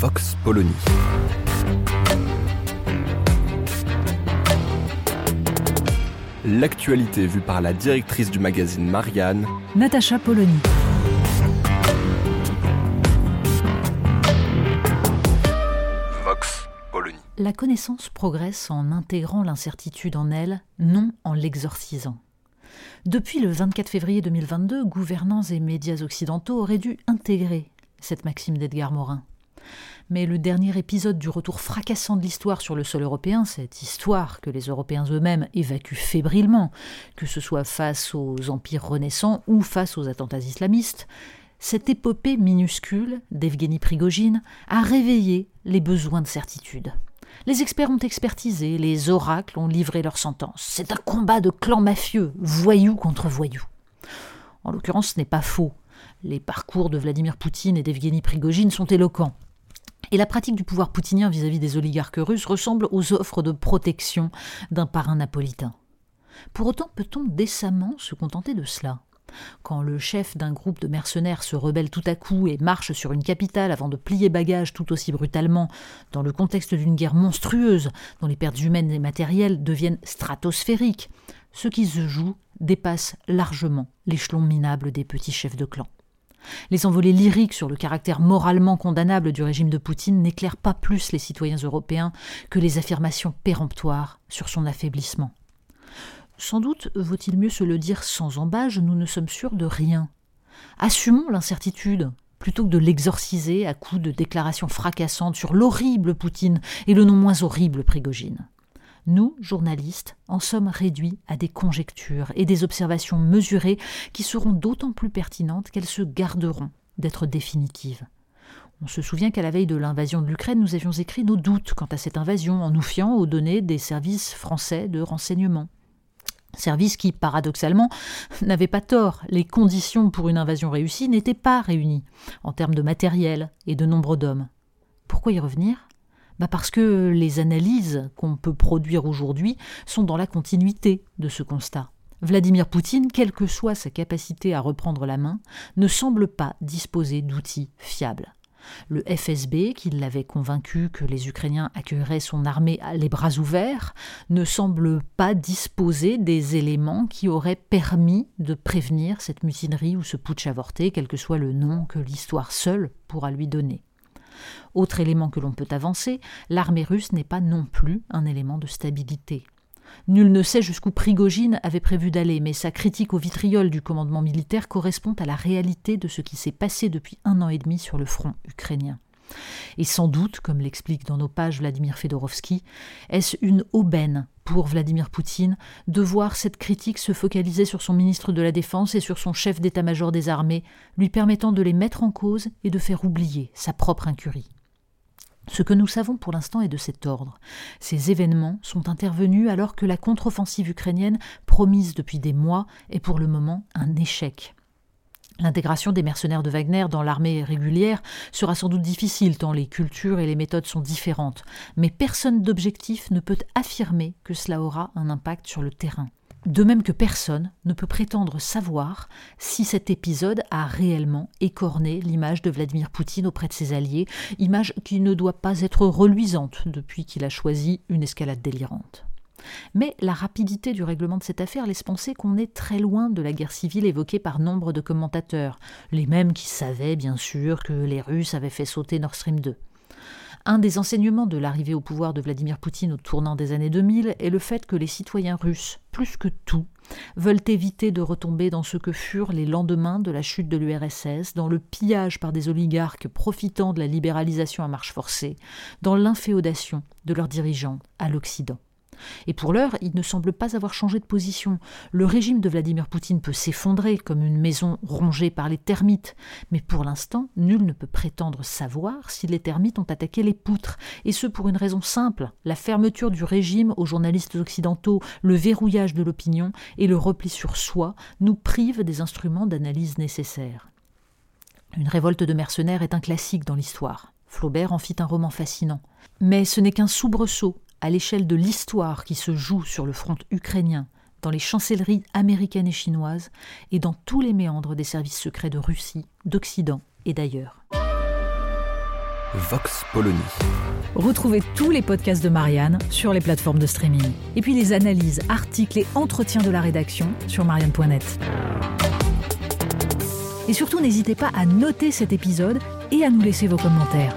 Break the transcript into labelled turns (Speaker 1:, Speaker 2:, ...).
Speaker 1: Vox Polony. L'actualité vue par la directrice du magazine Marianne,
Speaker 2: Natacha Polony.
Speaker 1: Vox Polony.
Speaker 2: La connaissance progresse en intégrant l'incertitude en elle, non en l'exorcisant. Depuis le 24 février 2022, gouvernants et médias occidentaux auraient dû intégrer cette maxime d'Edgar Morin. Mais le dernier épisode du retour fracassant de l'histoire sur le sol européen, cette histoire que les Européens eux-mêmes évacuent fébrilement, que ce soit face aux empires renaissants ou face aux attentats islamistes, cette épopée minuscule d'Evgeny Prigogine a réveillé les besoins de certitude. Les experts ont expertisé, les oracles ont livré leur sentence. C'est un combat de clans mafieux, voyous contre voyous. En l'occurrence, ce n'est pas faux. Les parcours de Vladimir Poutine et d'Evgeny Prigogine sont éloquents. Et la pratique du pouvoir poutinien vis-à-vis des oligarques russes ressemble aux offres de protection d'un parrain napolitain. Pour autant, peut-on décemment se contenter de cela? Quand le chef d'un groupe de mercenaires se rebelle tout à coup et marche sur une capitale avant de plier bagages tout aussi brutalement, dans le contexte d'une guerre monstrueuse dont les pertes humaines et matérielles deviennent stratosphériques, ce qui se joue dépasse largement l'échelon minable des petits chefs de clan. Les envolées lyriques sur le caractère moralement condamnable du régime de Poutine n'éclairent pas plus les citoyens européens que les affirmations péremptoires sur son affaiblissement. Sans doute vaut-il mieux se le dire sans embâge, nous ne sommes sûrs de rien. Assumons l'incertitude, plutôt que de l'exorciser à coups de déclarations fracassantes sur l'horrible Poutine et le non moins horrible Prigogine. Nous, journalistes, en sommes réduits à des conjectures et des observations mesurées qui seront d'autant plus pertinentes qu'elles se garderont d'être définitives. On se souvient qu'à la veille de l'invasion de l'Ukraine, nous avions écrit nos doutes quant à cette invasion en nous fiant aux données des services français de renseignement. Services qui, paradoxalement, n'avaient pas tort. Les conditions pour une invasion réussie n'étaient pas réunies, en termes de matériel et de nombre d'hommes. Pourquoi y revenir? Bah parce que les analyses qu'on peut produire aujourd'hui sont dans la continuité de ce constat. Vladimir Poutine, quelle que soit sa capacité à reprendre la main, ne semble pas disposer d'outils fiables. Le FSB, qui l'avait convaincu que les Ukrainiens accueilleraient son armée les bras ouverts, ne semble pas disposer des éléments qui auraient permis de prévenir cette mutinerie ou ce putsch avorté, quel que soit le nom que l'histoire seule pourra lui donner. Autre élément que l'on peut avancer, l'armée russe n'est pas non plus un élément de stabilité. Nul ne sait jusqu'où Prigogine avait prévu d'aller, mais sa critique au vitriol du commandement militaire correspond à la réalité de ce qui s'est passé depuis un an et demi sur le front ukrainien. Et sans doute, comme l'explique dans nos pages Vladimir Fedorovski, est-ce une aubaine pour Vladimir Poutine de voir cette critique se focaliser sur son ministre de la Défense et sur son chef d'état-major des armées, lui permettant de les mettre en cause et de faire oublier sa propre incurie? Ce que nous savons pour l'instant est de cet ordre. Ces événements sont intervenus alors que la contre-offensive ukrainienne, promise depuis des mois, est pour le moment un échec. L'intégration des mercenaires de Wagner dans l'armée régulière sera sans doute difficile tant les cultures et les méthodes sont différentes, mais personne d'objectif ne peut affirmer que cela aura un impact sur le terrain. De même que personne ne peut prétendre savoir si cet épisode a réellement écorné l'image de Vladimir Poutine auprès de ses alliés, image qui ne doit pas être reluisante depuis qu'il a choisi une escalade délirante. Mais la rapidité du règlement de cette affaire laisse penser qu'on est très loin de la guerre civile évoquée par nombre de commentateurs, les mêmes qui savaient bien sûr que les Russes avaient fait sauter Nord Stream 2. Un des enseignements de l'arrivée au pouvoir de Vladimir Poutine au tournant des années 2000 est le fait que les citoyens russes, plus que tout, veulent éviter de retomber dans ce que furent les lendemains de la chute de l'URSS, dans le pillage par des oligarques profitant de la libéralisation à marche forcée, dans l'inféodation de leurs dirigeants à l'Occident. Et pour l'heure, il ne semble pas avoir changé de position. Le régime de Vladimir Poutine peut s'effondrer comme une maison rongée par les termites, mais pour l'instant, nul ne peut prétendre savoir si les termites ont attaqué les poutres, et ce pour une raison simple, la fermeture du régime aux journalistes occidentaux, le verrouillage de l'opinion et le repli sur soi nous privent des instruments d'analyse nécessaires. Une révolte de mercenaires est un classique dans l'histoire. Flaubert en fit un roman fascinant. Mais ce n'est qu'un soubresaut à l'échelle de l'histoire qui se joue sur le front ukrainien, dans les chancelleries américaines et chinoises, et dans tous les méandres des services secrets de Russie, d'Occident et d'ailleurs.
Speaker 1: Vox Polony.
Speaker 2: Retrouvez tous les podcasts de Marianne sur les plateformes de streaming. Et puis les analyses, articles et entretiens de la rédaction sur marianne.net. Et surtout, n'hésitez pas à noter cet épisode et à nous laisser vos commentaires.